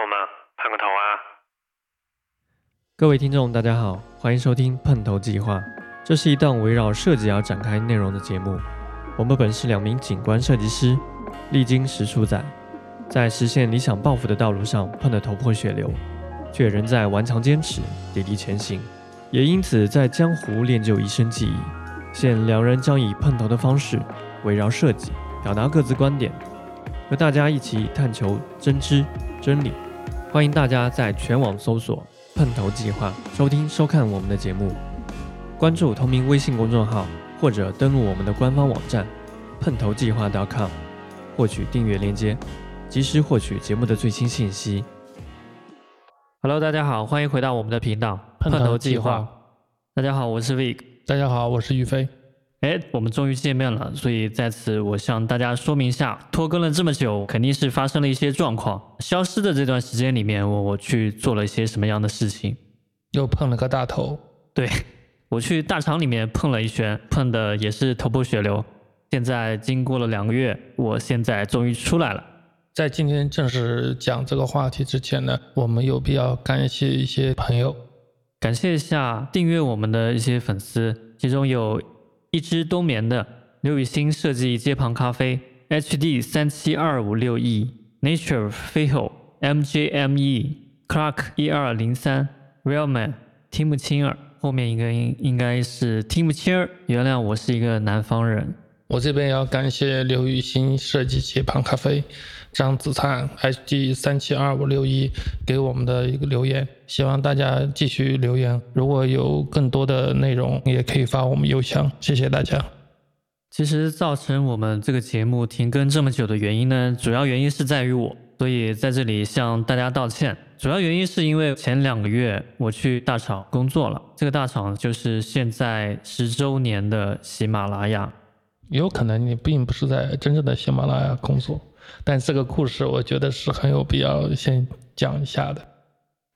空吗？碰个头啊！各位听众，大家好，欢迎收听碰头计划。这是一档围绕设计而展开内容的节目。我们本是两名景观设计师，历经十数载，在实现理想抱负的道路上碰得头破血流，却仍在顽强坚持，砥砺前行。也因此，在江湖练就一身技艺。现两人将以碰头的方式，围绕设计表达各自观点，和大家一起探求真知真理。欢迎大家在全网搜索“碰头计划”，收听收看我们的节目，关注同名微信公众号，或者登录我们的官方网站“碰头计划 .com”，获取订阅链接，及时获取节目的最新信息。Hello，大家好，欢迎回到我们的频道“碰头计划”。大家好，我是 Vic。大家好，我是于飞。哎，我们终于见面了，所以在此我向大家说明一下，拖更了这么久，肯定是发生了一些状况。消失的这段时间里面，我我去做了一些什么样的事情？又碰了个大头。对，我去大厂里面碰了一圈，碰的也是头破血流。现在经过了两个月，我现在终于出来了。在今天正式讲这个话题之前呢，我们有必要感谢一些朋友。感谢一下订阅我们的一些粉丝，其中有一只冬眠的刘雨欣设计街旁咖啡 HD 三七二五六 E Nature f i h o MJME Clark 一二零三 Realman 听不清儿，后面一个应应该是听不清儿，原谅我是一个南方人。我这边要感谢刘雨欣设计街旁咖啡。张子灿 HD 三七二五六一给我们的一个留言，希望大家继续留言。如果有更多的内容，也可以发我们邮箱。谢谢大家。其实造成我们这个节目停更这么久的原因呢，主要原因是在于我，所以在这里向大家道歉。主要原因是因为前两个月我去大厂工作了，这个大厂就是现在十周年的喜马拉雅。有可能你并不是在真正的喜马拉雅工作。但这个故事我觉得是很有必要先讲一下的。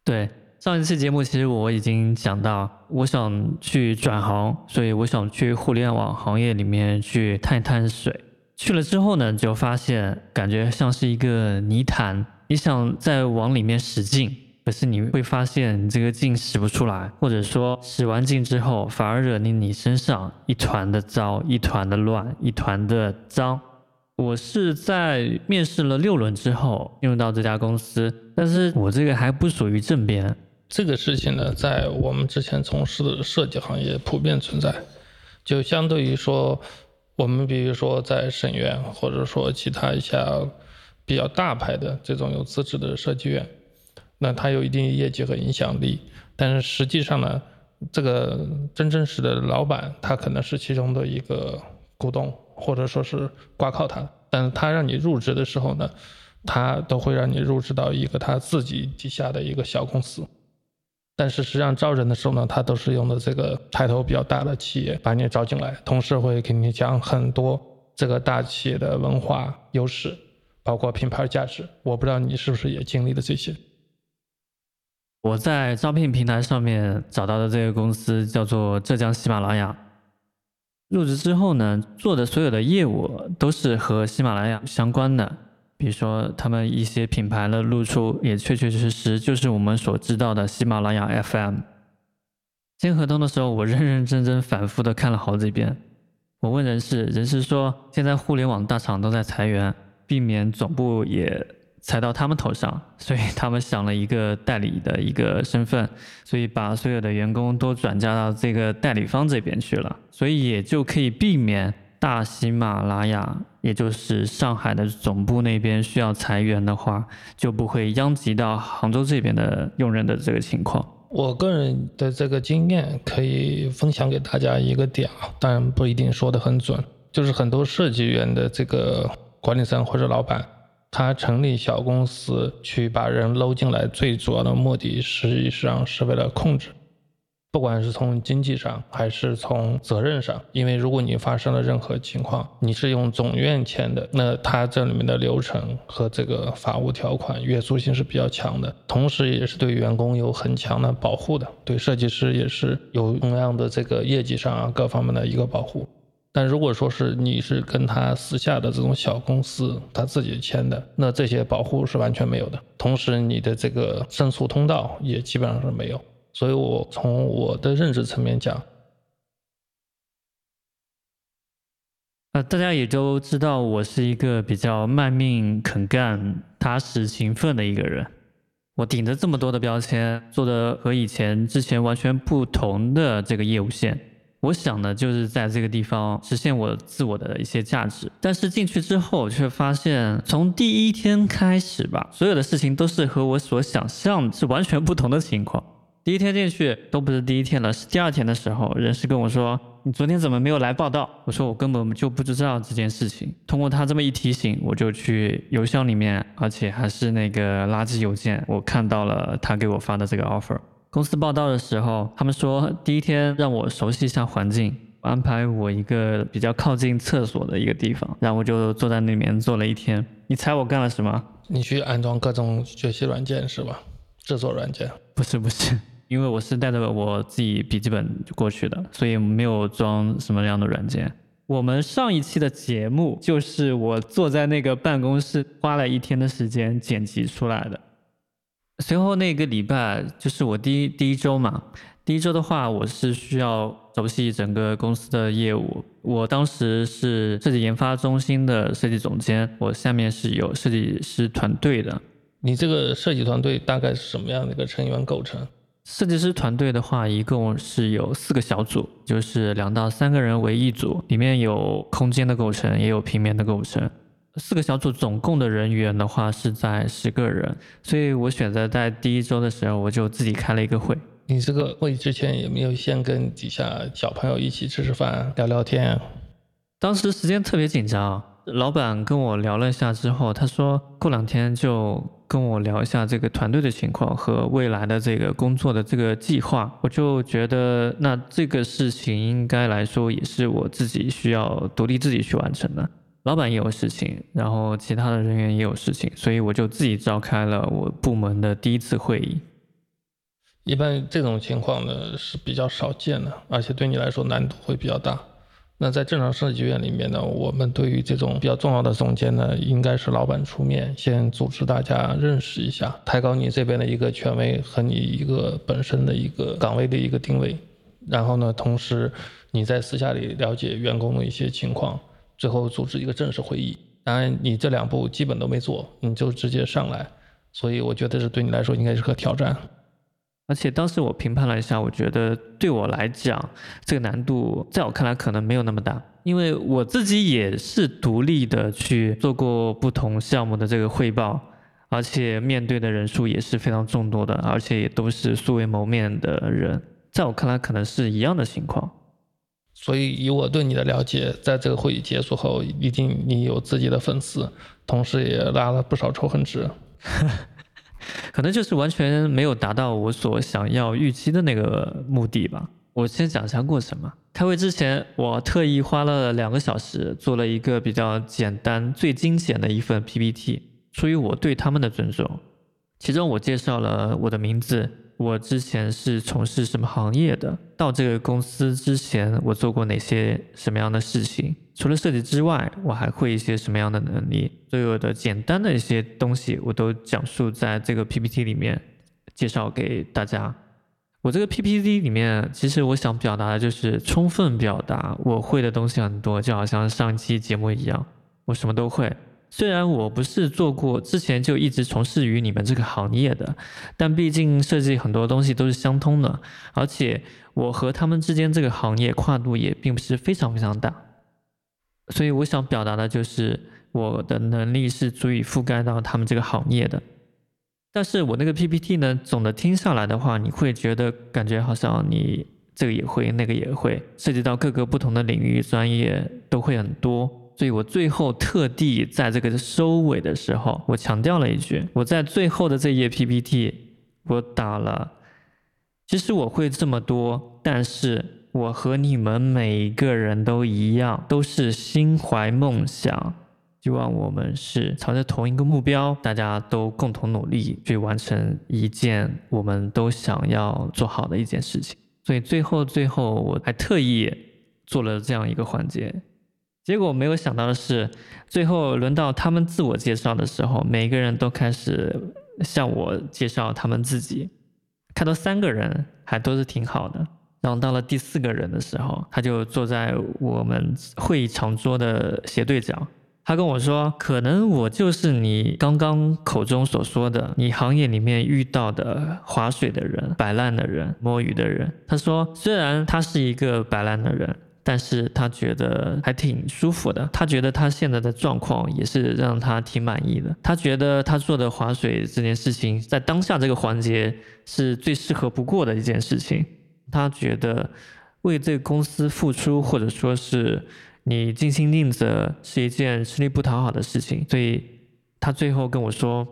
对，上一期节目其实我已经讲到，我想去转行，所以我想去互联网行业里面去探一探水。去了之后呢，就发现感觉像是一个泥潭，你想再往里面使劲，可是你会发现你这个劲使不出来，或者说使完劲之后，反而惹你你身上一团的糟，一团的乱，一团的脏。我是在面试了六轮之后进入到这家公司，但是我这个还不属于正编。这个事情呢，在我们之前从事的设计行业普遍存在。就相对于说，我们比如说在省院，或者说其他一下比较大牌的这种有资质的设计院，那它有一定业绩和影响力。但是实际上呢，这个真正实的老板，他可能是其中的一个股东。或者说是挂靠他，但是他让你入职的时候呢，他都会让你入职到一个他自己底下的一个小公司，但是实际上招人的时候呢，他都是用的这个抬头比较大的企业把你招进来，同时会给你讲很多这个大企业的文化优势，包括品牌价值。我不知道你是不是也经历了这些。我在招聘平台上面找到的这个公司叫做浙江喜马拉雅。入职之后呢，做的所有的业务都是和喜马拉雅相关的，比如说他们一些品牌的露出，也确确实实就是我们所知道的喜马拉雅 FM。签合同的时候，我认认真真、反复的看了好几遍。我问人事，人事说现在互联网大厂都在裁员，避免总部也。踩到他们头上，所以他们想了一个代理的一个身份，所以把所有的员工都转嫁到这个代理方这边去了，所以也就可以避免大喜马拉雅，也就是上海的总部那边需要裁员的话，就不会殃及到杭州这边的用人的这个情况。我个人的这个经验可以分享给大家一个点啊，当然不一定说的很准，就是很多设计院的这个管理层或者老板。他成立小公司去把人搂进来，最主要的目的实际上是为了控制，不管是从经济上还是从责任上。因为如果你发生了任何情况，你是用总院签的，那他这里面的流程和这个法务条款约束性是比较强的，同时也是对员工有很强的保护的，对设计师也是有同样的这个业绩上啊各方面的一个保护。但如果说是你是跟他私下的这种小公司，他自己签的，那这些保护是完全没有的。同时，你的这个申诉通道也基本上是没有。所以我从我的认知层面讲，呃，大家也都知道我是一个比较卖命、肯干、踏实、勤奋的一个人。我顶着这么多的标签，做的和以前之前完全不同的这个业务线。我想的，就是在这个地方实现我自我的一些价值。但是进去之后，却发现从第一天开始吧，所有的事情都是和我所想象是完全不同的情况。第一天进去都不是第一天了，是第二天的时候，人事跟我说：“你昨天怎么没有来报道？”我说：“我根本就不知道这件事情。”通过他这么一提醒，我就去邮箱里面，而且还是那个垃圾邮件，我看到了他给我发的这个 offer。公司报道的时候，他们说第一天让我熟悉一下环境，安排我一个比较靠近厕所的一个地方，然后我就坐在那里面坐了一天。你猜我干了什么？你去安装各种学习软件是吧？制作软件？不是不是，因为我是带着我自己笔记本过去的，所以没有装什么样的软件。我们上一期的节目就是我坐在那个办公室花了一天的时间剪辑出来的。随后那个礼拜就是我第一第一周嘛，第一周的话，我是需要熟悉整个公司的业务。我当时是设计研发中心的设计总监，我下面是有设计师团队的。你这个设计团队大概是什么样的一个成员构成？设计师团队的话，一共是有四个小组，就是两到三个人为一组，里面有空间的构成，也有平面的构成。四个小组总共的人员的话是在十个人，所以我选择在第一周的时候我就自己开了一个会。你这个会之前有没有先跟底下小朋友一起吃吃饭、聊聊天？当时时间特别紧张，老板跟我聊了一下之后，他说过两天就跟我聊一下这个团队的情况和未来的这个工作的这个计划。我就觉得那这个事情应该来说也是我自己需要独立自己去完成的。老板也有事情，然后其他的人员也有事情，所以我就自己召开了我部门的第一次会议。一般这种情况呢是比较少见的，而且对你来说难度会比较大。那在正常设计院里面呢，我们对于这种比较重要的总监呢，应该是老板出面先组织大家认识一下，抬高你这边的一个权威和你一个本身的一个岗位的一个定位。然后呢，同时你在私下里了解员工的一些情况。最后组织一个正式会议，当然你这两步基本都没做，你就直接上来，所以我觉得这对你来说应该是个挑战。而且当时我评判了一下，我觉得对我来讲，这个难度在我看来可能没有那么大，因为我自己也是独立的去做过不同项目的这个汇报，而且面对的人数也是非常众多的，而且也都是素未谋面的人，在我看来可能是一样的情况。所以，以我对你的了解，在这个会议结束后，一定你有自己的粉丝，同时也拉了不少仇恨值。可能就是完全没有达到我所想要预期的那个目的吧。我先讲一下过程嘛。开会之前，我特意花了两个小时做了一个比较简单、最精简的一份 PPT，出于我对他们的尊重。其中，我介绍了我的名字。我之前是从事什么行业的？到这个公司之前，我做过哪些什么样的事情？除了设计之外，我还会一些什么样的能力？所有的简单的一些东西，我都讲述在这个 PPT 里面，介绍给大家。我这个 PPT 里面，其实我想表达的就是充分表达我会的东西很多，就好像上期节目一样，我什么都会。虽然我不是做过之前就一直从事于你们这个行业的，但毕竟设计很多东西都是相通的，而且我和他们之间这个行业跨度也并不是非常非常大，所以我想表达的就是我的能力是足以覆盖到他们这个行业的。但是我那个 PPT 呢，总的听下来的话，你会觉得感觉好像你这个也会，那个也会，涉及到各个不同的领域专业都会很多。所以我最后特地在这个收尾的时候，我强调了一句：我在最后的这页 PPT，我打了。其实我会这么多，但是我和你们每一个人都一样，都是心怀梦想，希望我们是朝着同一个目标，大家都共同努力去完成一件我们都想要做好的一件事情。所以最后最后，我还特意做了这样一个环节。结果没有想到的是，最后轮到他们自我介绍的时候，每个人都开始向我介绍他们自己。看到三个人还都是挺好的，然后到了第四个人的时候，他就坐在我们会议长桌的斜对角。他跟我说：“可能我就是你刚刚口中所说的，你行业里面遇到的划水的人、摆烂的人、摸鱼的人。”他说：“虽然他是一个摆烂的人。”但是他觉得还挺舒服的，他觉得他现在的状况也是让他挺满意的。他觉得他做的划水这件事情，在当下这个环节是最适合不过的一件事情。他觉得为这个公司付出，或者说是你尽心尽责，是一件吃力不讨好的事情。所以，他最后跟我说，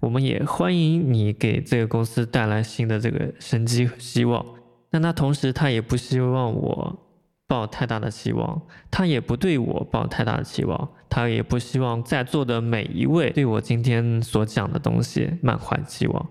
我们也欢迎你给这个公司带来新的这个生机和希望。但他同时，他也不希望我。抱太大的期望，他也不对我抱太大的期望，他也不希望在座的每一位对我今天所讲的东西满怀期望。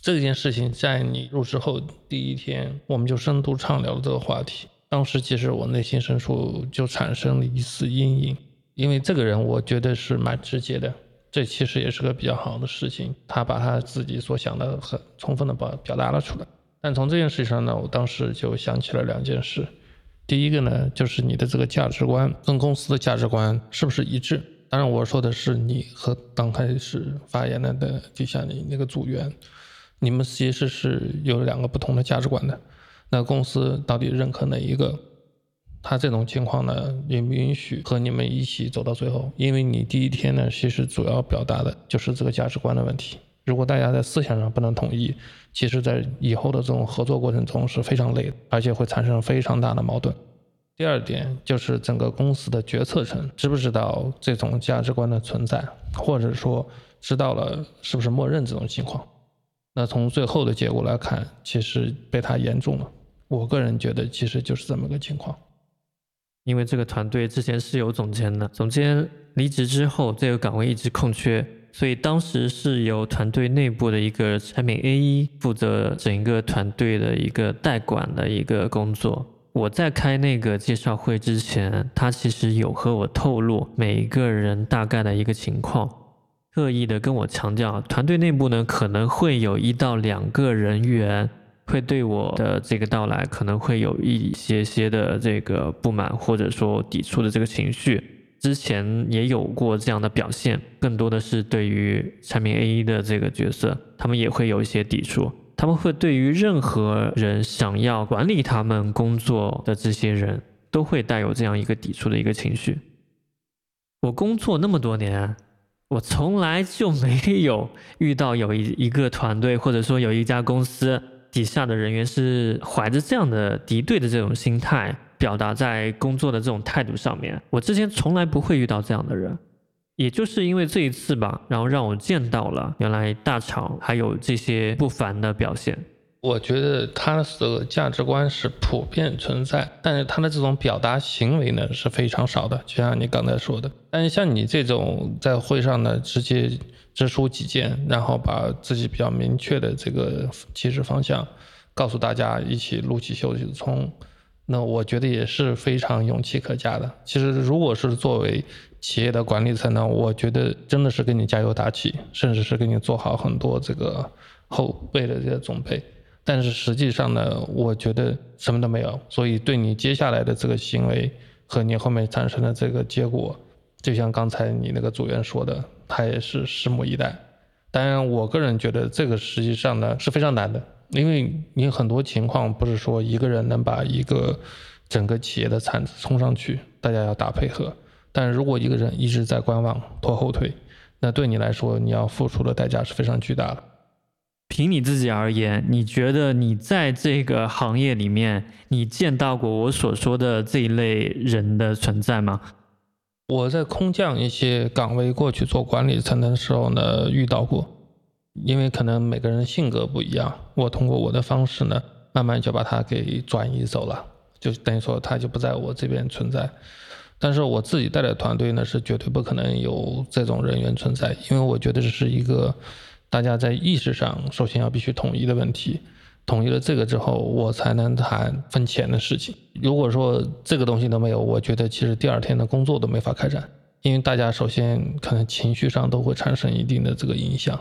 这件事情在你入职后第一天，我们就深度畅聊了这个话题。当时其实我内心深处就产生了一丝阴影，因为这个人我觉得是蛮直接的，这其实也是个比较好的事情。他把他自己所想的很充分的表表达了出来。但从这件事情上呢，我当时就想起了两件事。第一个呢，就是你的这个价值观跟公司的价值观是不是一致？当然，我说的是你和刚开始发言的的，就像你那个组员，你们其实是有两个不同的价值观的。那公司到底认可哪一个？他这种情况呢，允不允许和你们一起走到最后？因为你第一天呢，其实主要表达的就是这个价值观的问题。如果大家在思想上不能统一，其实，在以后的这种合作过程中是非常累的，而且会产生非常大的矛盾。第二点就是整个公司的决策层知不知道这种价值观的存在，或者说知道了是不是默认这种情况？那从最后的结果来看，其实被他言中了。我个人觉得，其实就是这么个情况。因为这个团队之前是有总监的，总监离职之后，这个岗位一直空缺。所以当时是由团队内部的一个产品 A 一负责整个团队的一个代管的一个工作。我在开那个介绍会之前，他其实有和我透露每一个人大概的一个情况，特意的跟我强调，团队内部呢可能会有一到两个人员会对我的这个到来可能会有一些些的这个不满或者说抵触的这个情绪。之前也有过这样的表现，更多的是对于产品 A 的这个角色，他们也会有一些抵触。他们会对于任何人想要管理他们工作的这些人，都会带有这样一个抵触的一个情绪。我工作那么多年，我从来就没有遇到有一一个团队，或者说有一家公司底下的人员是怀着这样的敌对的这种心态。表达在工作的这种态度上面，我之前从来不会遇到这样的人，也就是因为这一次吧，然后让我见到了原来大厂还有这些不凡的表现。我觉得他的价值观是普遍存在，但是他的这种表达行为呢是非常少的，就像你刚才说的。但是像你这种在会上呢直接直抒己见，然后把自己比较明确的这个其实方向告诉大家，一起撸起袖子冲。那我觉得也是非常勇气可嘉的。其实，如果是作为企业的管理层呢，我觉得真的是给你加油打气，甚至是给你做好很多这个后备的这些准备。但是实际上呢，我觉得什么都没有。所以，对你接下来的这个行为和你后面产生的这个结果，就像刚才你那个组员说的，他也是拭目以待。当然，我个人觉得这个实际上呢是非常难的。因为你很多情况不是说一个人能把一个整个企业的产值冲上去，大家要打配合。但如果一个人一直在观望、拖后腿，那对你来说，你要付出的代价是非常巨大的。凭你自己而言，你觉得你在这个行业里面，你见到过我所说的这一类人的存在吗？我在空降一些岗位过去做管理层的时候呢，遇到过。因为可能每个人性格不一样，我通过我的方式呢，慢慢就把他给转移走了，就等于说他就不在我这边存在。但是我自己带的团队呢，是绝对不可能有这种人员存在，因为我觉得这是一个大家在意识上首先要必须统一的问题。统一了这个之后，我才能谈分钱的事情。如果说这个东西都没有，我觉得其实第二天的工作都没法开展，因为大家首先可能情绪上都会产生一定的这个影响。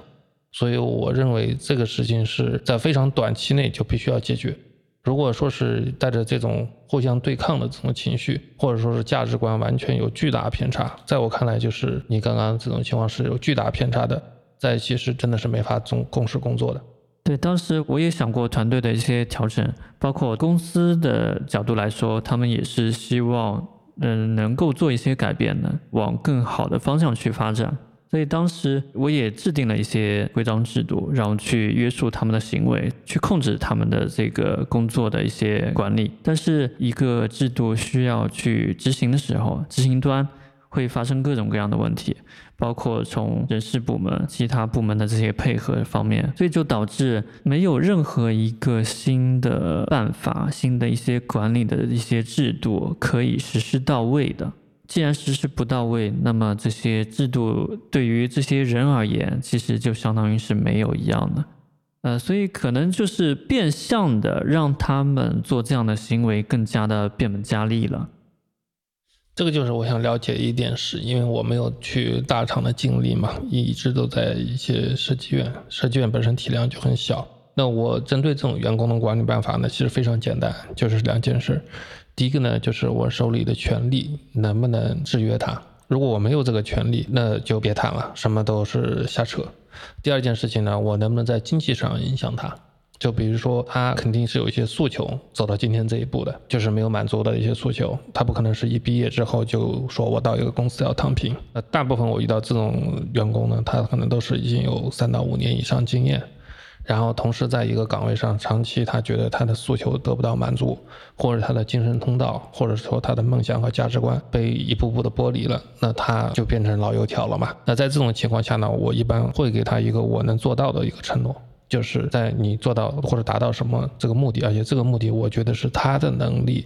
所以我认为这个事情是在非常短期内就必须要解决。如果说是带着这种互相对抗的这种情绪，或者说是价值观完全有巨大偏差，在我看来，就是你刚刚这种情况是有巨大偏差的，在一起是真的是没法共共事工作的。对，当时我也想过团队的一些调整，包括公司的角度来说，他们也是希望，嗯，能够做一些改变的，往更好的方向去发展。所以当时我也制定了一些规章制度，然后去约束他们的行为，去控制他们的这个工作的一些管理。但是一个制度需要去执行的时候，执行端。会发生各种各样的问题，包括从人事部门、其他部门的这些配合方面，所以就导致没有任何一个新的办法、新的一些管理的一些制度可以实施到位的。既然实施不到位，那么这些制度对于这些人而言，其实就相当于是没有一样的。呃，所以可能就是变相的让他们做这样的行为更加的变本加厉了。这个就是我想了解一点是，因为我没有去大厂的经历嘛，一直都在一些设计院，设计院本身体量就很小。那我针对这种员工的管理办法呢，其实非常简单，就是两件事。第一个呢，就是我手里的权利能不能制约他。如果我没有这个权利，那就别谈了，什么都是瞎扯。第二件事情呢，我能不能在经济上影响他？就比如说，他肯定是有一些诉求走到今天这一步的，就是没有满足的一些诉求。他不可能是一毕业之后就说我到一个公司要躺平。那大部分我遇到这种员工呢，他可能都是已经有三到五年以上经验，然后同时在一个岗位上长期，他觉得他的诉求得不到满足，或者他的精神通道，或者说他的梦想和价值观被一步步的剥离了，那他就变成老油条了嘛。那在这种情况下呢，我一般会给他一个我能做到的一个承诺。就是在你做到或者达到什么这个目的，而且这个目的我觉得是他的能力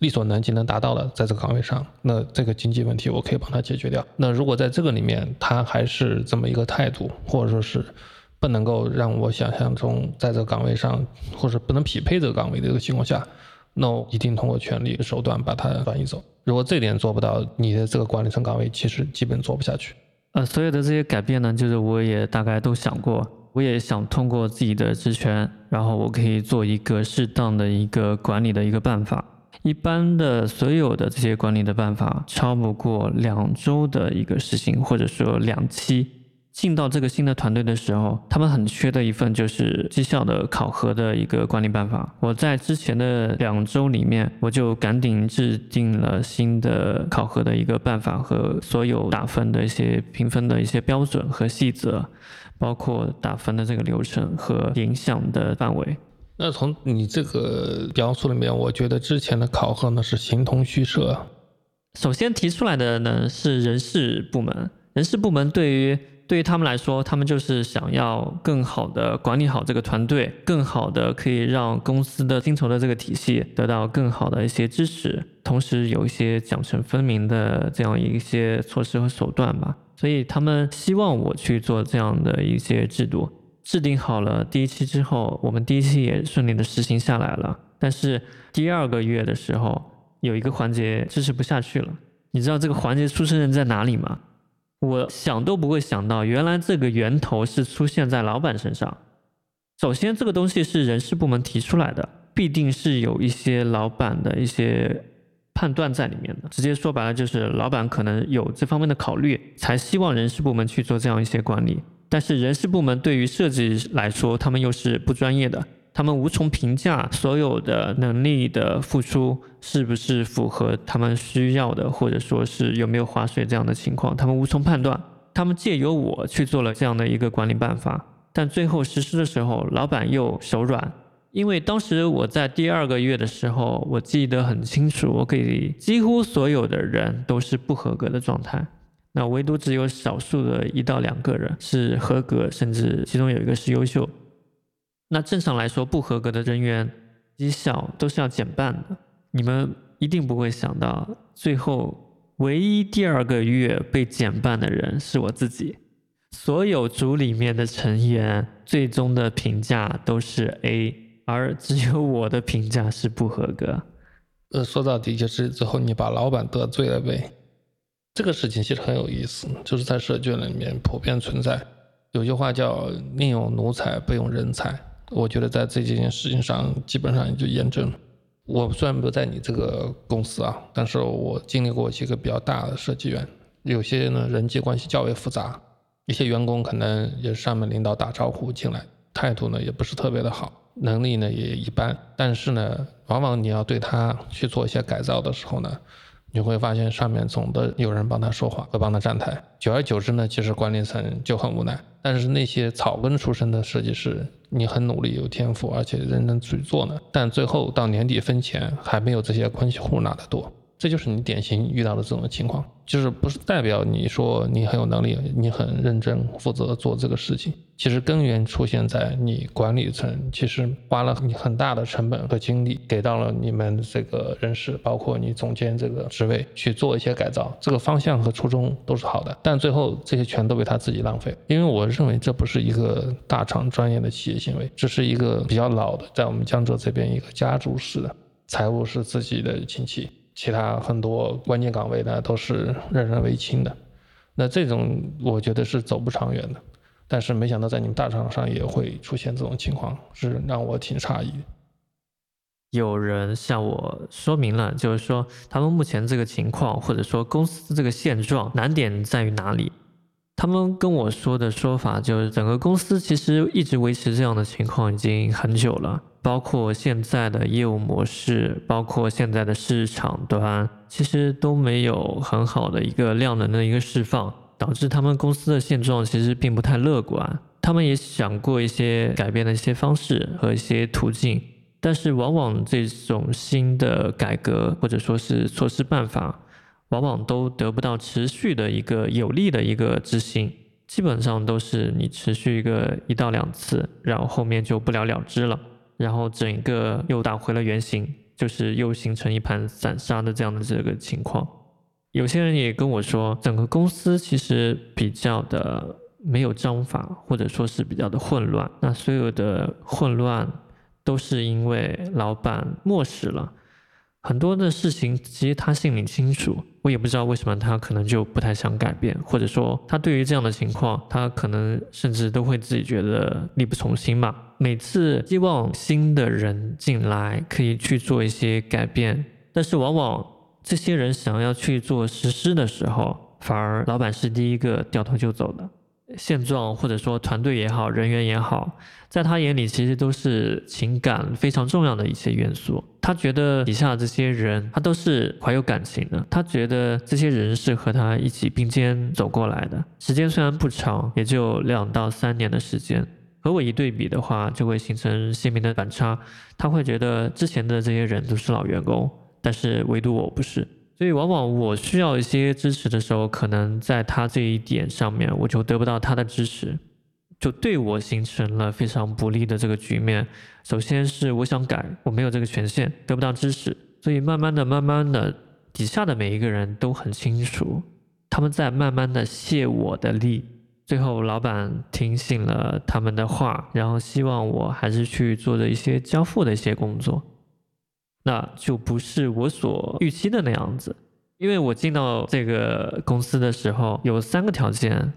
力所能及能达到的，在这个岗位上，那这个经济问题我可以帮他解决掉。那如果在这个里面他还是这么一个态度，或者说是不能够让我想象中在这个岗位上，或者不能匹配这个岗位的这个情况下，那我一定通过权力的手段把他转移走。如果这点做不到，你的这个管理层岗位其实基本做不下去。呃，所有的这些改变呢，就是我也大概都想过。我也想通过自己的职权，然后我可以做一个适当的一个管理的一个办法。一般的所有的这些管理的办法，超不过两周的一个实行，或者说两期。进到这个新的团队的时候，他们很缺的一份就是绩效的考核的一个管理办法。我在之前的两周里面，我就赶紧制定了新的考核的一个办法和所有打分的一些评分的一些标准和细则。包括打分的这个流程和影响的范围。那从你这个描述里面，我觉得之前的考核呢是形同虚设。首先提出来的呢是人事部门，人事部门对于对于他们来说，他们就是想要更好的管理好这个团队，更好的可以让公司的薪酬的这个体系得到更好的一些支持，同时有一些奖惩分明的这样一些措施和手段吧。所以他们希望我去做这样的一些制度，制定好了第一期之后，我们第一期也顺利的实行下来了。但是第二个月的时候，有一个环节支持不下去了。你知道这个环节出生人在哪里吗？我想都不会想到，原来这个源头是出现在老板身上。首先，这个东西是人事部门提出来的，必定是有一些老板的一些。判断在里面的，直接说白了就是老板可能有这方面的考虑，才希望人事部门去做这样一些管理。但是人事部门对于设计来说，他们又是不专业的，他们无从评价所有的能力的付出是不是符合他们需要的，或者说是有没有划水这样的情况，他们无从判断。他们借由我去做了这样的一个管理办法，但最后实施的时候，老板又手软。因为当时我在第二个月的时候，我记得很清楚，我给几乎所有的人都是不合格的状态，那唯独只有少数的一到两个人是合格，甚至其中有一个是优秀。那正常来说，不合格的人员绩效都是要减半的。你们一定不会想到，最后唯一第二个月被减半的人是我自己。所有组里面的成员最终的评价都是 A。而只有我的评价是不合格。呃，说到底就是最后你把老板得罪了呗。这个事情其实很有意思，就是在社圈里面普遍存在。有句话叫“宁用奴才，不用人才”。我觉得在这件事情上，基本上也就验证了。我虽然不在你这个公司啊，但是我经历过几个比较大的设计院，有些呢人际关系较为复杂，一些员工可能也是上面领导打招呼进来，态度呢也不是特别的好，能力呢也一般，但是呢，往往你要对他去做一些改造的时候呢。你会发现上面总的有人帮他说话，会帮他站台。久而久之呢，其实管理层就很无奈。但是那些草根出身的设计师，你很努力、有天赋，而且认真去做呢，但最后到年底分钱，还没有这些关系户拿得多。这就是你典型遇到的这种情况，就是不是代表你说你很有能力，你很认真负责做这个事情。其实根源出现在你管理层，其实花了你很大的成本和精力，给到了你们这个人事，包括你总监这个职位去做一些改造，这个方向和初衷都是好的，但最后这些全都被他自己浪费。因为我认为这不是一个大厂专业的企业行为，这是一个比较老的，在我们江浙这边一个家族式的，财务是自己的亲戚。其他很多关键岗位呢都是任人唯亲的，那这种我觉得是走不长远的。但是没想到在你们大厂上也会出现这种情况，是让我挺诧异。有人向我说明了，就是说他们目前这个情况，或者说公司这个现状，难点在于哪里？他们跟我说的说法就是，整个公司其实一直维持这样的情况已经很久了。包括现在的业务模式，包括现在的市场端，其实都没有很好的一个量能的一个释放，导致他们公司的现状其实并不太乐观。他们也想过一些改变的一些方式和一些途径，但是往往这种新的改革或者说是措施办法，往往都得不到持续的一个有力的一个执行，基本上都是你持续一个一到两次，然后后面就不了了之了。然后整个又打回了原形，就是又形成一盘散沙的这样的这个情况。有些人也跟我说，整个公司其实比较的没有章法，或者说是比较的混乱。那所有的混乱都是因为老板漠视了。很多的事情，其实他心里清楚，我也不知道为什么他可能就不太想改变，或者说他对于这样的情况，他可能甚至都会自己觉得力不从心吧。每次希望新的人进来可以去做一些改变，但是往往这些人想要去做实施的时候，反而老板是第一个掉头就走的。现状或者说团队也好，人员也好，在他眼里其实都是情感非常重要的一些元素。他觉得底下这些人，他都是怀有感情的。他觉得这些人是和他一起并肩走过来的，时间虽然不长，也就两到三年的时间。和我一对比的话，就会形成鲜明的反差。他会觉得之前的这些人都是老员工，但是唯独我不是。所以，往往我需要一些支持的时候，可能在他这一点上面，我就得不到他的支持，就对我形成了非常不利的这个局面。首先是我想改，我没有这个权限，得不到支持，所以慢慢的、慢慢的，底下的每一个人都很清楚，他们在慢慢的泄我的力。最后，老板听信了他们的话，然后希望我还是去做着一些交付的一些工作。那就不是我所预期的那样子，因为我进到这个公司的时候有三个条件，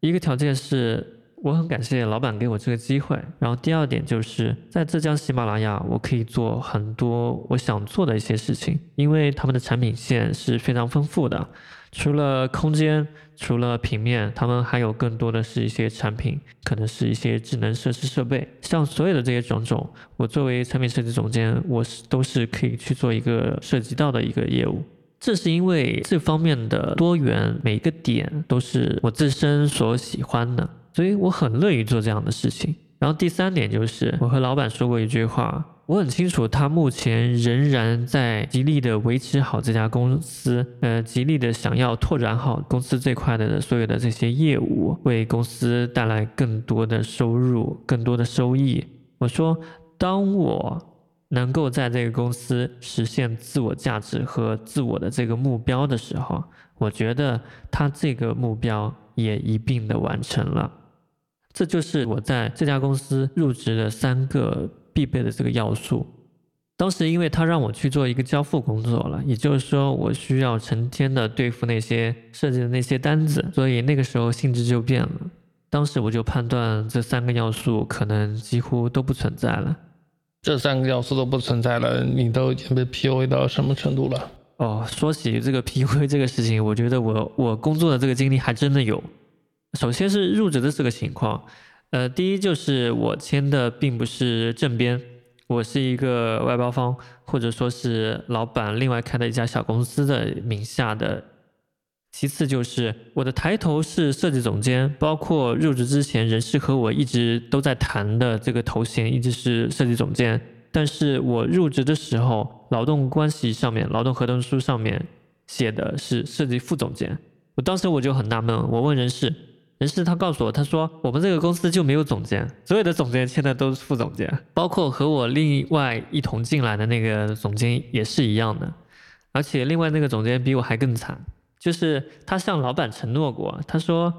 一个条件是我很感谢老板给我这个机会，然后第二点就是在浙江喜马拉雅我可以做很多我想做的一些事情，因为他们的产品线是非常丰富的。除了空间，除了平面，他们还有更多的是一些产品，可能是一些智能设施设备。像所有的这些种种，我作为产品设计总监，我是都是可以去做一个涉及到的一个业务。这是因为这方面的多元，每一个点都是我自身所喜欢的，所以我很乐于做这样的事情。然后第三点就是，我和老板说过一句话。我很清楚，他目前仍然在极力的维持好这家公司，呃，极力的想要拓展好公司这块的所有的这些业务，为公司带来更多的收入、更多的收益。我说，当我能够在这个公司实现自我价值和自我的这个目标的时候，我觉得他这个目标也一并的完成了。这就是我在这家公司入职的三个。必备的这个要素。当时因为他让我去做一个交付工作了，也就是说我需要成天的对付那些设计的那些单子，所以那个时候性质就变了。当时我就判断这三个要素可能几乎都不存在了。这三个要素都不存在了，你都已经被 PUA 到什么程度了？哦，说起这个 PUA 这个事情，我觉得我我工作的这个经历还真的有。首先是入职的这个情况，呃，第一就是我签的并不是正编。我是一个外包方，或者说是老板另外开的一家小公司的名下的。其次就是我的抬头是设计总监，包括入职之前人事和我一直都在谈的这个头衔一直是设计总监。但是我入职的时候，劳动关系上面、劳动合同书上面写的是设计副总监。我当时我就很纳闷，我问人事。人事他告诉我，他说我们这个公司就没有总监，所有的总监签的都是副总监，包括和我另外一同进来的那个总监也是一样的，而且另外那个总监比我还更惨，就是他向老板承诺过，他说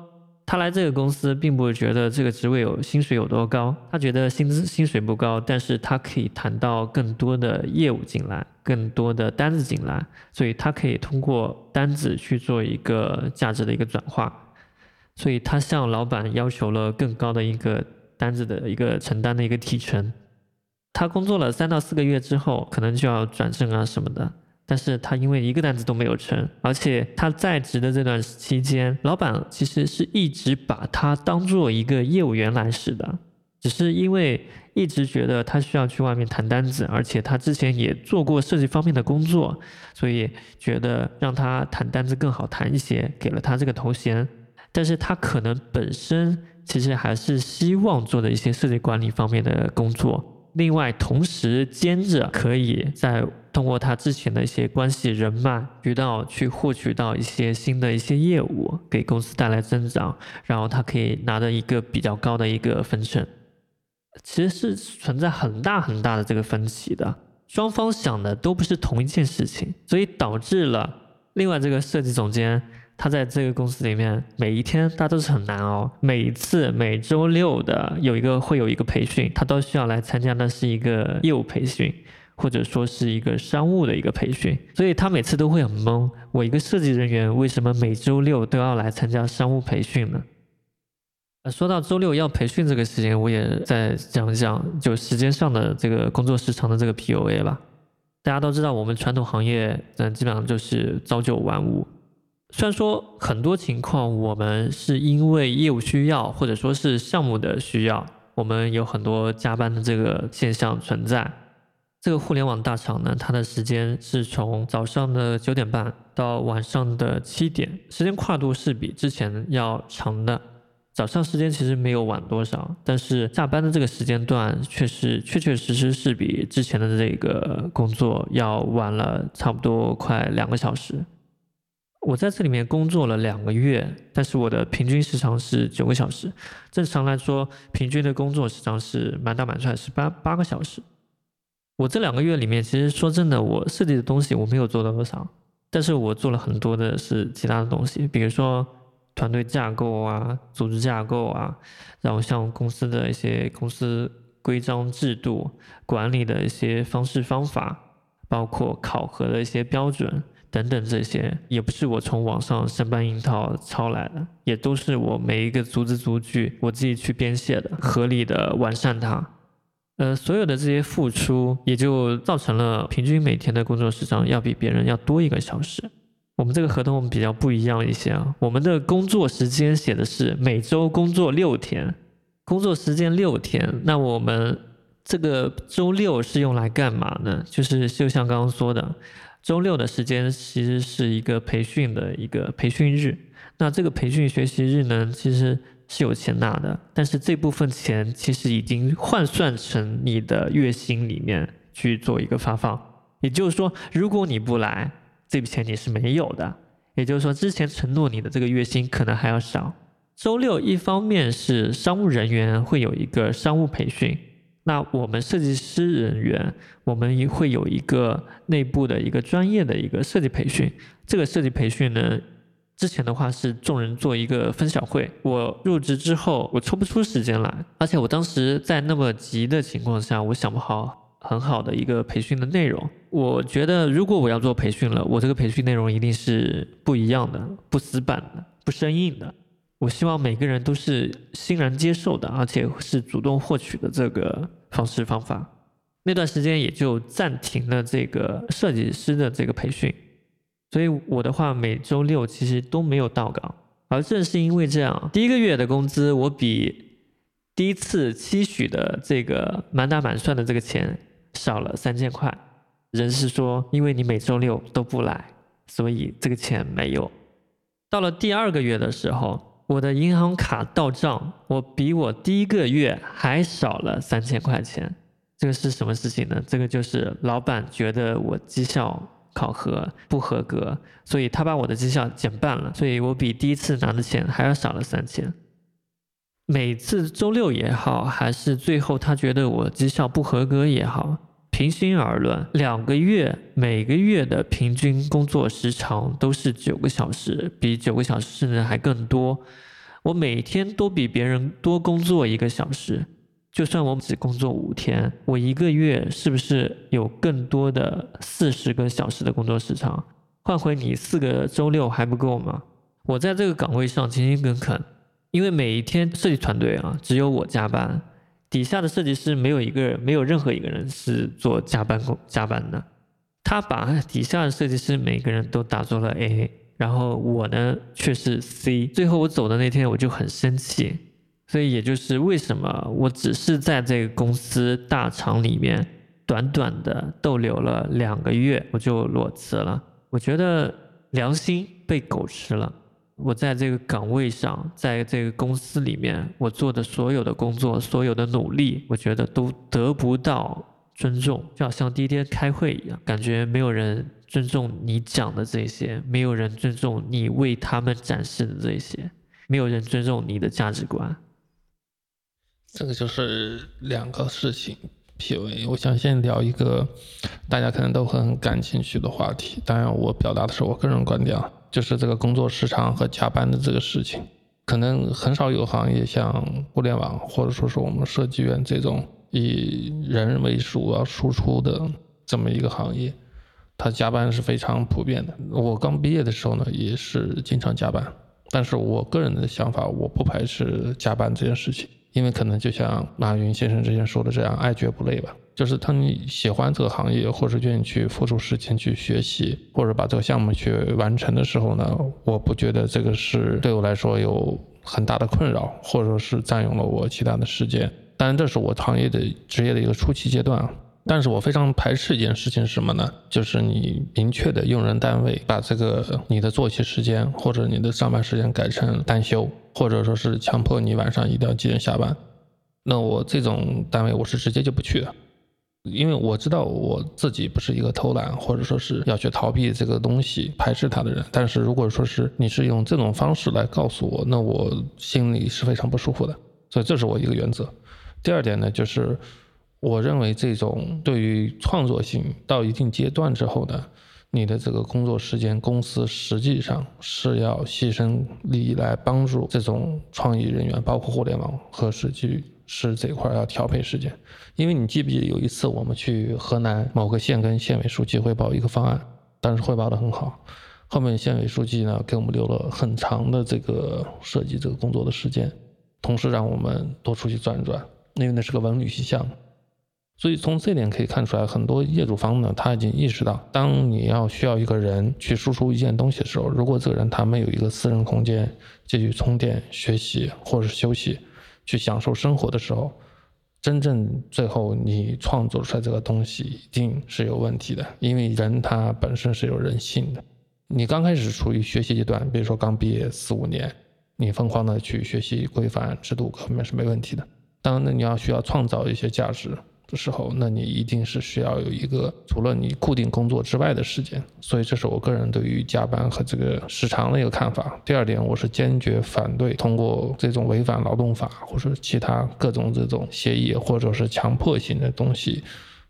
他来这个公司并不觉得这个职位有薪水有多高，他觉得薪资薪水不高，但是他可以谈到更多的业务进来，更多的单子进来，所以他可以通过单子去做一个价值的一个转化。所以他向老板要求了更高的一个单子的一个承担的一个提成。他工作了三到四个月之后，可能就要转正啊什么的。但是他因为一个单子都没有成，而且他在职的这段期间，老板其实是一直把他当做一个业务员来使的。只是因为一直觉得他需要去外面谈单子，而且他之前也做过设计方面的工作，所以觉得让他谈单子更好谈一些，给了他这个头衔。但是他可能本身其实还是希望做的一些设计管理方面的工作，另外同时兼着可以在通过他之前的一些关系人脉渠道去获取到一些新的一些业务，给公司带来增长，然后他可以拿到一个比较高的一个分成。其实是存在很大很大的这个分歧的，双方想的都不是同一件事情，所以导致了另外这个设计总监。他在这个公司里面，每一天他都是很难熬。每一次每周六的有一个会有一个培训，他都需要来参加的是一个业务培训，或者说是一个商务的一个培训。所以他每次都会很懵：我一个设计人员，为什么每周六都要来参加商务培训呢？说到周六要培训这个事情，我也再讲一讲，就时间上的这个工作时长的这个 POA 吧。大家都知道，我们传统行业，嗯，基本上就是朝九晚五。虽然说很多情况我们是因为业务需要或者说是项目的需要，我们有很多加班的这个现象存在。这个互联网大厂呢，它的时间是从早上的九点半到晚上的七点，时间跨度是比之前要长的。早上时间其实没有晚多少，但是下班的这个时间段确实确确实实是比之前的这个工作要晚了差不多快两个小时。我在这里面工作了两个月，但是我的平均时长是九个小时。正常来说，平均的工作时长是满打满算是八八个小时。我这两个月里面，其实说真的，我设计的东西我没有做到多少，但是我做了很多的是其他的东西，比如说团队架构啊、组织架构啊，然后像公司的一些公司规章制度、管理的一些方式方法，包括考核的一些标准。等等，这些也不是我从网上生搬硬套抄来的，也都是我每一个逐字逐句我自己去编写的，合理的完善它。呃，所有的这些付出，也就造成了平均每天的工作时长要比别人要多一个小时。我们这个合同比较不一样一些啊，我们的工作时间写的是每周工作六天，工作时间六天，那我们这个周六是用来干嘛呢？就是就像刚刚说的。周六的时间其实是一个培训的一个培训日，那这个培训学习日呢，其实是有钱拿的，但是这部分钱其实已经换算成你的月薪里面去做一个发放，也就是说，如果你不来，这笔钱你是没有的，也就是说，之前承诺你的这个月薪可能还要少。周六一方面是商务人员会有一个商务培训。那我们设计师人员，我们会有一个内部的一个专业的一个设计培训。这个设计培训呢，之前的话是众人做一个分享会，我入职之后我抽不出时间来，而且我当时在那么急的情况下，我想不好很好的一个培训的内容。我觉得如果我要做培训了，我这个培训内容一定是不一样的，不死板的，不生硬的。我希望每个人都是欣然接受的，而且是主动获取的这个方式方法。那段时间也就暂停了这个设计师的这个培训。所以我的话，每周六其实都没有到岗，而正是因为这样，第一个月的工资我比第一次期许的这个满打满算的这个钱少了三千块。人事说，因为你每周六都不来，所以这个钱没有。到了第二个月的时候，我的银行卡到账，我比我第一个月还少了三千块钱。这个是什么事情呢？这个就是老板觉得我绩效。考核不合格，所以他把我的绩效减半了，所以我比第一次拿的钱还要少了三千。每次周六也好，还是最后他觉得我绩效不合格也好，平心而论，两个月每个月的平均工作时长都是九个小时，比九个小时甚至还更多。我每天都比别人多工作一个小时。就算我只工作五天，我一个月是不是有更多的四十个小时的工作时长？换回你四个周六还不够吗？我在这个岗位上勤勤恳恳，因为每一天设计团队啊，只有我加班，底下的设计师没有一个，没有任何一个人是做加班工加班的。他把底下的设计师每个人都打做了 A，然后我呢却是 C。最后我走的那天，我就很生气。所以，也就是为什么我只是在这个公司大厂里面短短的逗留了两个月，我就裸辞了。我觉得良心被狗吃了。我在这个岗位上，在这个公司里面，我做的所有的工作，所有的努力，我觉得都得不到尊重。就好像第一天开会一样，感觉没有人尊重你讲的这些，没有人尊重你为他们展示的这些，没有人尊重你的价值观。这个就是两个事情，PUA。我想先聊一个大家可能都很感兴趣的话题，当然我表达的是我个人观点啊，就是这个工作时长和加班的这个事情。可能很少有行业像互联网或者说是我们设计院这种以人为主要输出的这么一个行业，它加班是非常普遍的。我刚毕业的时候呢，也是经常加班，但是我个人的想法，我不排斥加班这件事情。因为可能就像马云先生之前说的这样，爱绝不累吧。就是当你喜欢这个行业，或者愿意去付出时间去学习，或者把这个项目去完成的时候呢，我不觉得这个是对我来说有很大的困扰，或者说是占用了我其他的时间。当然，这是我行业的职业的一个初期阶段。但是我非常排斥一件事情是什么呢？就是你明确的用人单位把这个你的作息时间或者你的上班时间改成单休，或者说是强迫你晚上一定要几点下班。那我这种单位我是直接就不去的，因为我知道我自己不是一个偷懒或者说是要去逃避这个东西排斥他的人。但是如果说是你是用这种方式来告诉我，那我心里是非常不舒服的。所以这是我一个原则。第二点呢，就是。我认为这种对于创作性到一定阶段之后呢，你的这个工作时间，公司实际上是要牺牲利益来帮助这种创意人员，包括互联网和实际是这块要调配时间。因为你记不记得有一次我们去河南某个县跟县委书记汇报一个方案，当时汇报的很好，后面县委书记呢给我们留了很长的这个设计这个工作的时间，同时让我们多出去转一转，因为那是个文旅系项目。所以从这点可以看出来，很多业主方呢，他已经意识到，当你要需要一个人去输出一件东西的时候，如果这个人他没有一个私人空间，继续充电、学习或者是休息，去享受生活的时候，真正最后你创作出来这个东西一定是有问题的，因为人他本身是有人性的。你刚开始处于学习阶段，比如说刚毕业四五年，你疯狂的去学习规范制度，各方面是没问题的。当然，你要需要创造一些价值。的时候，那你一定是需要有一个除了你固定工作之外的时间，所以这是我个人对于加班和这个时长的一个看法。第二点，我是坚决反对通过这种违反劳动法或者其他各种这种协议或者是强迫性的东西，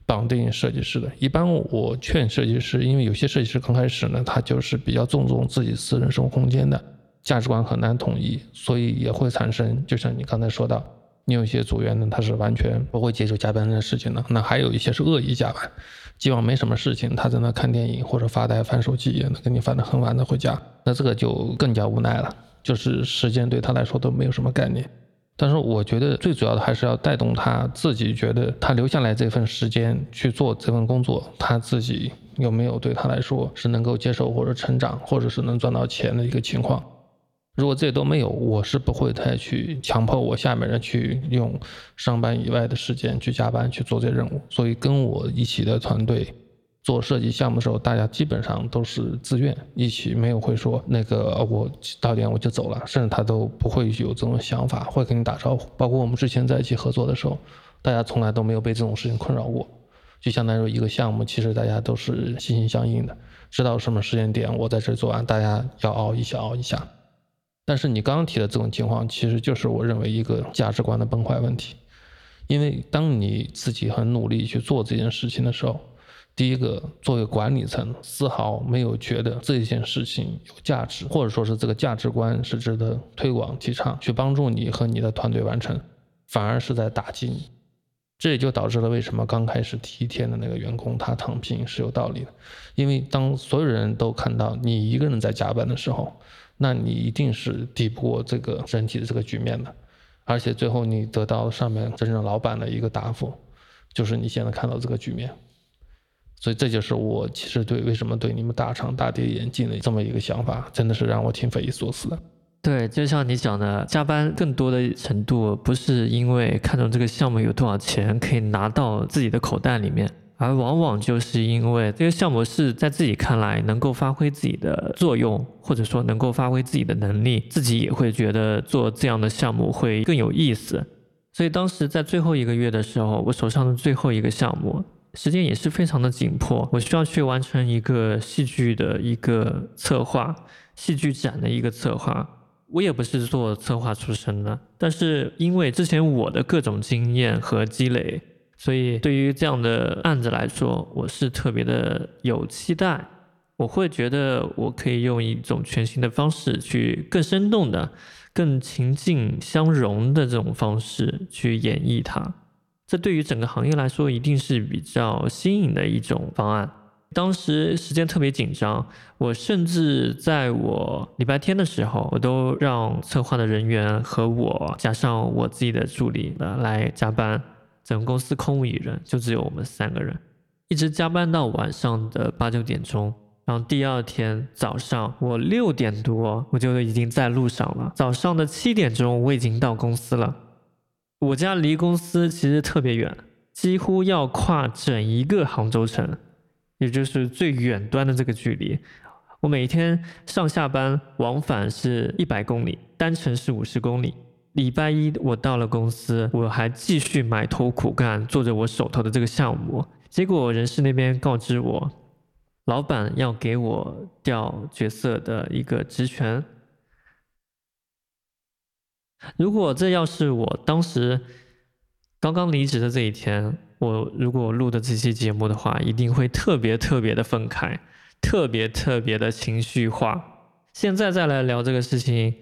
绑定设计师的。一般我劝设计师，因为有些设计师刚开始呢，他就是比较注重自己私人生活空间的价值观很难统一，所以也会产生，就像你刚才说到，你有些组员呢，他是完全不会接受加班的事情的，那还有一些是恶意加班，基本上没什么事情，他在那看电影或者发呆翻手机，那跟你翻得很晚的回家，那这个就更加无奈了，就是时间对他来说都没有什么概念。但是我觉得最主要的还是要带动他自己，觉得他留下来这份时间去做这份工作，他自己有没有对他来说是能够接受或者成长，或者是能赚到钱的一个情况。如果这都没有，我是不会太去强迫我下面人去用上班以外的时间去加班去做这些任务。所以跟我一起的团队。做设计项目的时候，大家基本上都是自愿一起，没有会说那个我到点我就走了，甚至他都不会有这种想法，会跟你打招呼。包括我们之前在一起合作的时候，大家从来都没有被这种事情困扰过。就相当于一个项目，其实大家都是心心相印的，知道什么时间点我在这做完，大家要熬一下熬一下。但是你刚刚提的这种情况，其实就是我认为一个价值观的崩坏问题，因为当你自己很努力去做这件事情的时候。第一个，作为管理层，丝毫没有觉得这件事情有价值，或者说是这个价值观是值得推广提倡，去帮助你和你的团队完成，反而是在打击你。这也就导致了为什么刚开始第一天的那个员工他躺平是有道理的，因为当所有人都看到你一个人在加班的时候，那你一定是抵不过这个整体的这个局面的，而且最后你得到上面真正老板的一个答复，就是你现在看到这个局面。所以这就是我其实对为什么对你们大厂大跌眼镜的这么一个想法，真的是让我挺匪夷所思的。对，就像你讲的，加班更多的程度不是因为看中这个项目有多少钱可以拿到自己的口袋里面，而往往就是因为这个项目是在自己看来能够发挥自己的作用，或者说能够发挥自己的能力，自己也会觉得做这样的项目会更有意思。所以当时在最后一个月的时候，我手上的最后一个项目。时间也是非常的紧迫，我需要去完成一个戏剧的一个策划，戏剧展的一个策划。我也不是做策划出身的，但是因为之前我的各种经验和积累，所以对于这样的案子来说，我是特别的有期待。我会觉得我可以用一种全新的方式去更生动的、更情境相融的这种方式去演绎它。这对于整个行业来说，一定是比较新颖的一种方案。当时时间特别紧张，我甚至在我礼拜天的时候，我都让策划的人员和我加上我自己的助理来加班。整个公司空无一人，就只有我们三个人，一直加班到晚上的八九点钟。然后第二天早上，我六点多我就已经在路上了。早上的七点钟，我已经到公司了。我家离公司其实特别远，几乎要跨整一个杭州城，也就是最远端的这个距离。我每天上下班往返是一百公里，单程是五十公里。礼拜一我到了公司，我还继续埋头苦干，做着我手头的这个项目。结果人事那边告知我，老板要给我调角色的一个职权。如果这要是我当时刚刚离职的这一天，我如果录的这期节目的话，一定会特别特别的愤慨，特别特别的情绪化。现在再来聊这个事情，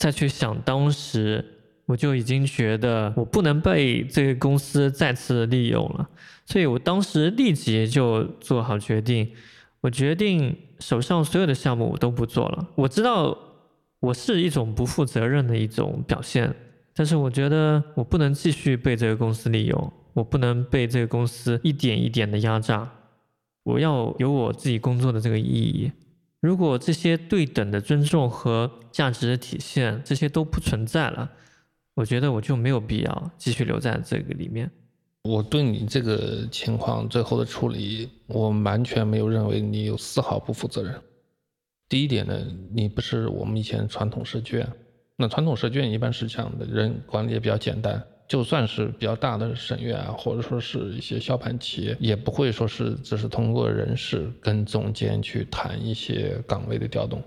再去想当时，我就已经觉得我不能被这个公司再次利用了，所以我当时立即就做好决定，我决定手上所有的项目我都不做了。我知道。我是一种不负责任的一种表现，但是我觉得我不能继续被这个公司利用，我不能被这个公司一点一点的压榨，我要有我自己工作的这个意义。如果这些对等的尊重和价值的体现这些都不存在了，我觉得我就没有必要继续留在这个里面。我对你这个情况最后的处理，我完全没有认为你有丝毫不负责任。第一点呢，你不是我们以前传统设计院，那传统设计院一般是这样的，人管理也比较简单，就算是比较大的省院啊，或者说是一些小盘企业，也不会说是只是通过人事跟总监去谈一些岗位的调动，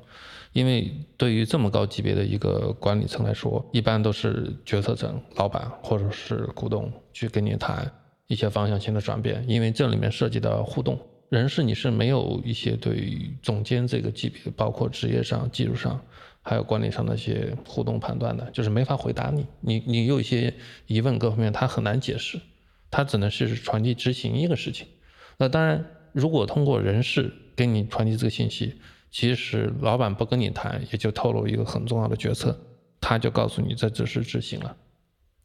因为对于这么高级别的一个管理层来说，一般都是决策层、老板或者是股东去跟你谈一些方向性的转变，因为这里面涉及到互动。人事你是没有一些对总监这个级别，包括职业上、技术上，还有管理上的一些互动判断的，就是没法回答你。你你有一些疑问，各方面他很难解释，他只能是传递执行一个事情。那当然，如果通过人事给你传递这个信息，其实老板不跟你谈，也就透露一个很重要的决策，他就告诉你这只是执行了，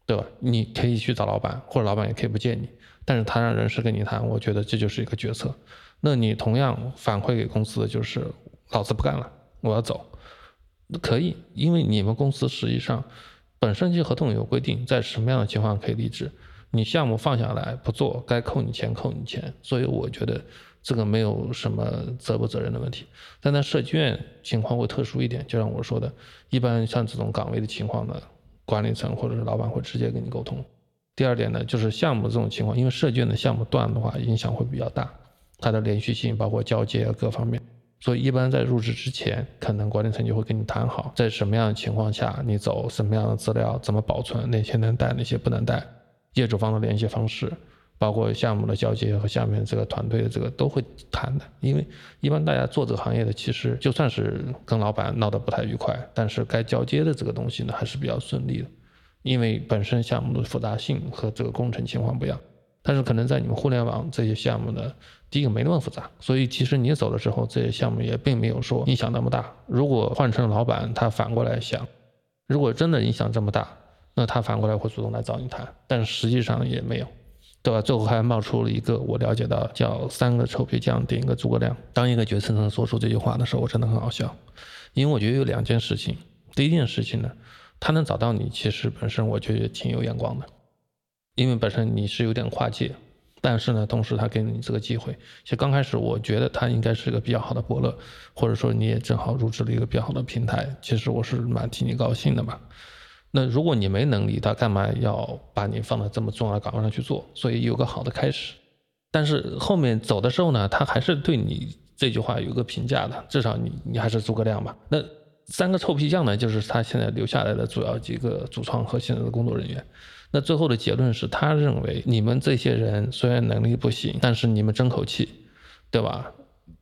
对吧？你可以去找老板，或者老板也可以不见你。但是他让人事跟你谈，我觉得这就是一个决策。那你同样反馈给公司的就是，老子不干了，我要走。可以，因为你们公司实际上本身就合同有规定，在什么样的情况可以离职。你项目放下来不做，该扣你钱扣你钱。所以我觉得这个没有什么责不责任的问题。但在设计院情况会特殊一点，就像我说的，一般像这种岗位的情况呢，管理层或者是老板会直接跟你沟通。第二点呢，就是项目这种情况，因为设计院的项目断的话，影响会比较大，它的连续性包括交接各方面，所以一般在入职之前，可能管理层就会跟你谈好，在什么样的情况下你走，什么样的资料怎么保存，哪些能带，哪些不能带，业主方的联系方式，包括项目的交接和下面这个团队的这个都会谈的，因为一般大家做这个行业的，其实就算是跟老板闹得不太愉快，但是该交接的这个东西呢，还是比较顺利的。因为本身项目的复杂性和这个工程情况不一样，但是可能在你们互联网这些项目呢，第一个没那么复杂，所以其实你走了之后，这些项目也并没有说影响那么大。如果换成老板，他反过来想，如果真的影响这么大，那他反过来会主动来找你谈，但实际上也没有，对吧？最后还冒出了一个我了解到叫三个臭皮匠顶一个诸葛亮。当一个决策层说出这句话的时候，我真的很好笑，因为我觉得有两件事情，第一件事情呢。他能找到你，其实本身我觉得挺有眼光的，因为本身你是有点跨界，但是呢，同时他给你这个机会。其实刚开始我觉得他应该是一个比较好的伯乐，或者说你也正好入职了一个比较好的平台，其实我是蛮替你高兴的嘛。那如果你没能力，他干嘛要把你放到这么重要的岗位上去做？所以有个好的开始，但是后面走的时候呢，他还是对你这句话有个评价的，至少你你还是诸葛亮吧。那。三个臭皮匠呢，就是他现在留下来的主要几个主创和现在的工作人员。那最后的结论是他认为，你们这些人虽然能力不行，但是你们争口气，对吧？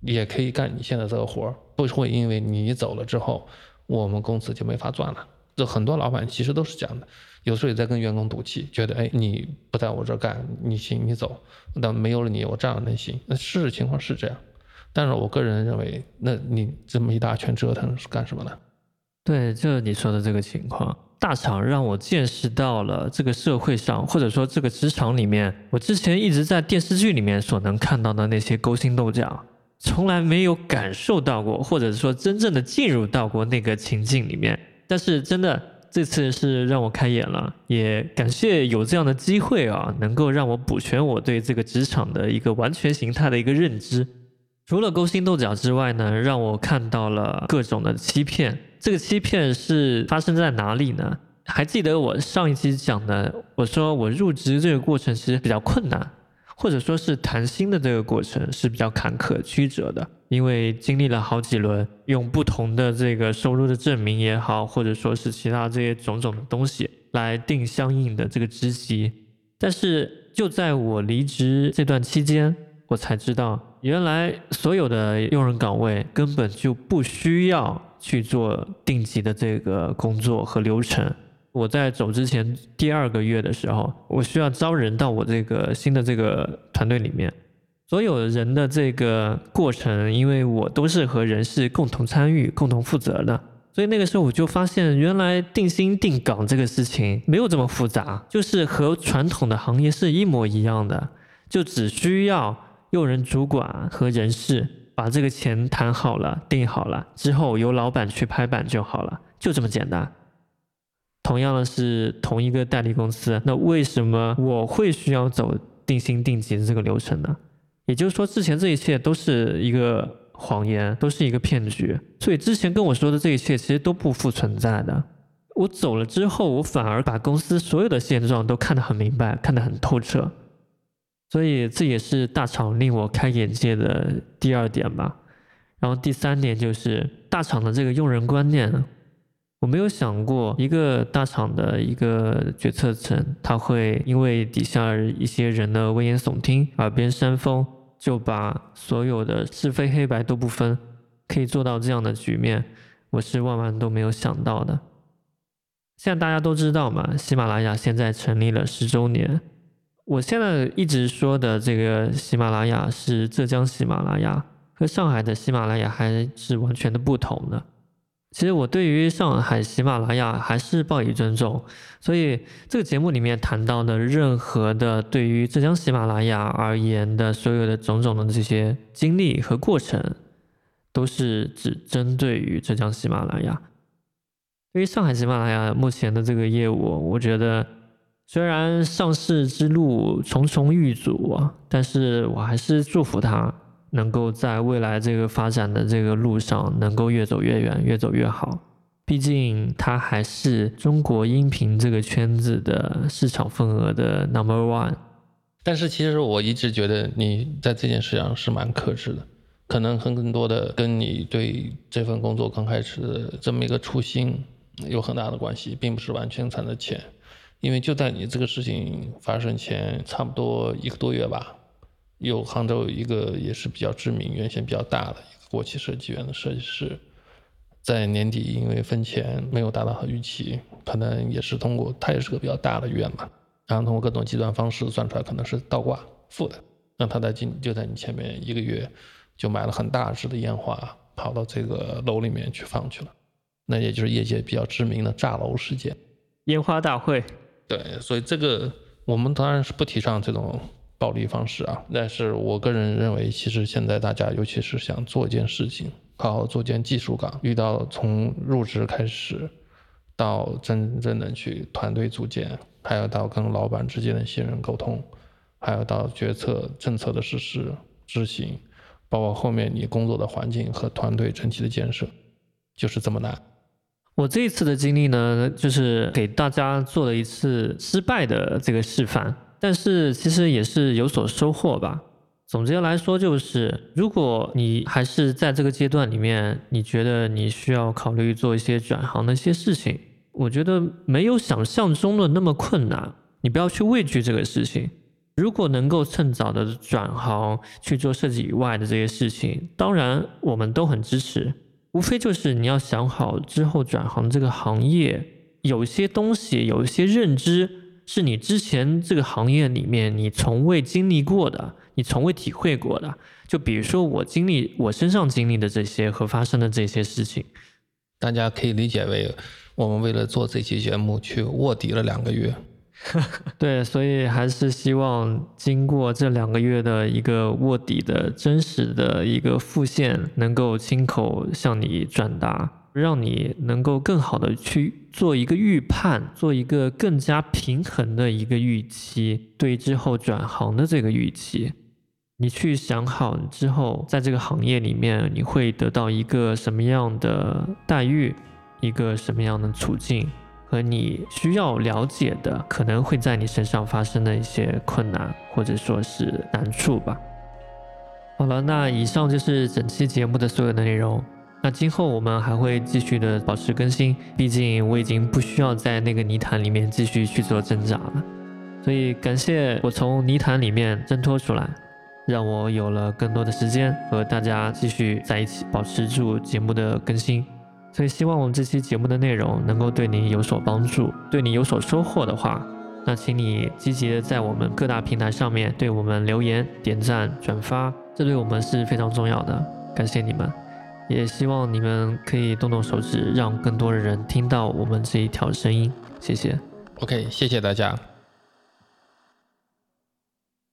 也可以干你现在这个活儿，不会因为你走了之后，我们公司就没法赚了。这很多老板其实都是这样的，有时候也在跟员工赌气，觉得哎，你不在我这干，你行你走，那没有了你，我照样能行。那事实情况是这样。但是我个人认为，那你这么一大圈折腾是干什么呢？对，就是你说的这个情况，大厂让我见识到了这个社会上，或者说这个职场里面，我之前一直在电视剧里面所能看到的那些勾心斗角，从来没有感受到过，或者说真正的进入到过那个情境里面。但是真的这次是让我开眼了，也感谢有这样的机会啊，能够让我补全我对这个职场的一个完全形态的一个认知。除了勾心斗角之外呢，让我看到了各种的欺骗。这个欺骗是发生在哪里呢？还记得我上一期讲的，我说我入职这个过程其实比较困难，或者说是谈薪的这个过程是比较坎坷曲折的，因为经历了好几轮，用不同的这个收入的证明也好，或者说是其他这些种种的东西来定相应的这个职级。但是就在我离职这段期间，我才知道。原来所有的用人岗位根本就不需要去做定级的这个工作和流程。我在走之前第二个月的时候，我需要招人到我这个新的这个团队里面。所有人的这个过程，因为我都是和人事共同参与、共同负责的，所以那个时候我就发现，原来定薪定岗这个事情没有这么复杂，就是和传统的行业是一模一样的，就只需要。用人主管和人事把这个钱谈好了、定好了之后，由老板去拍板就好了，就这么简单。同样的是同一个代理公司，那为什么我会需要走定薪定级的这个流程呢？也就是说，之前这一切都是一个谎言，都是一个骗局。所以之前跟我说的这一切其实都不复存在的。我走了之后，我反而把公司所有的现状都看得很明白，看得很透彻。所以这也是大厂令我开眼界的第二点吧。然后第三点就是大厂的这个用人观念，我没有想过一个大厂的一个决策层，他会因为底下一些人的危言耸听、耳边煽风，就把所有的是非黑白都不分，可以做到这样的局面，我是万万都没有想到的。现在大家都知道嘛，喜马拉雅现在成立了十周年。我现在一直说的这个喜马拉雅是浙江喜马拉雅，和上海的喜马拉雅还是完全的不同的。其实我对于上海喜马拉雅还是报以尊重，所以这个节目里面谈到的任何的对于浙江喜马拉雅而言的所有的种种的这些经历和过程，都是只针对于浙江喜马拉雅。对于上海喜马拉雅目前的这个业务，我觉得虽然上市之路重重遇阻啊，但是我还是祝福他。能够在未来这个发展的这个路上，能够越走越远，越走越好。毕竟他还是中国音频这个圈子的市场份额的 number one。但是其实我一直觉得你在这件事上是蛮克制的，可能很更多的跟你对这份工作刚开始的这么一个初心有很大的关系，并不是完全赚的钱。因为就在你这个事情发生前差不多一个多月吧。有杭州一个也是比较知名、原先比较大的一个国企设计院的设计师，在年底因为分钱没有达到他预期，可能也是通过他也是个比较大的院嘛，然后通过各种计算方式算出来可能是倒挂负的，那他在今就在你前面一个月就买了很大只的烟花，跑到这个楼里面去放去了，那也就是业界比较知名的炸楼事件，烟花大会。对，所以这个我们当然是不提倡这种。暴力方式啊，但是我个人认为，其实现在大家尤其是想做一件事情，好好做件技术岗，遇到从入职开始，到真正的去团队组建，还有到跟老板之间的信任沟通，还有到决策政策的实施执行，包括后面你工作的环境和团队整体的建设，就是这么难。我这一次的经历呢，就是给大家做了一次失败的这个示范。但是其实也是有所收获吧。总结来说，就是如果你还是在这个阶段里面，你觉得你需要考虑做一些转行的一些事情，我觉得没有想象中的那么困难。你不要去畏惧这个事情。如果能够趁早的转行去做设计以外的这些事情，当然我们都很支持。无非就是你要想好之后转行这个行业，有一些东西，有一些认知。是你之前这个行业里面你从未经历过的，你从未体会过的。就比如说我经历我身上经历的这些和发生的这些事情，大家可以理解为我们为了做这期节目去卧底了两个月。对，所以还是希望经过这两个月的一个卧底的真实的一个复现，能够亲口向你转达。让你能够更好的去做一个预判，做一个更加平衡的一个预期，对之后转行的这个预期，你去想好之后，在这个行业里面你会得到一个什么样的待遇，一个什么样的处境，和你需要了解的可能会在你身上发生的一些困难或者说是难处吧。好了，那以上就是整期节目的所有的内容。那今后我们还会继续的保持更新，毕竟我已经不需要在那个泥潭里面继续去做挣扎了。所以感谢我从泥潭里面挣脱出来，让我有了更多的时间和大家继续在一起，保持住节目的更新。所以希望我们这期节目的内容能够对你有所帮助，对你有所收获的话，那请你积极的在我们各大平台上面对我们留言、点赞、转发，这对我们是非常重要的。感谢你们。也希望你们可以动动手指，让更多的人听到我们这一条声音。谢谢。OK，谢谢大家。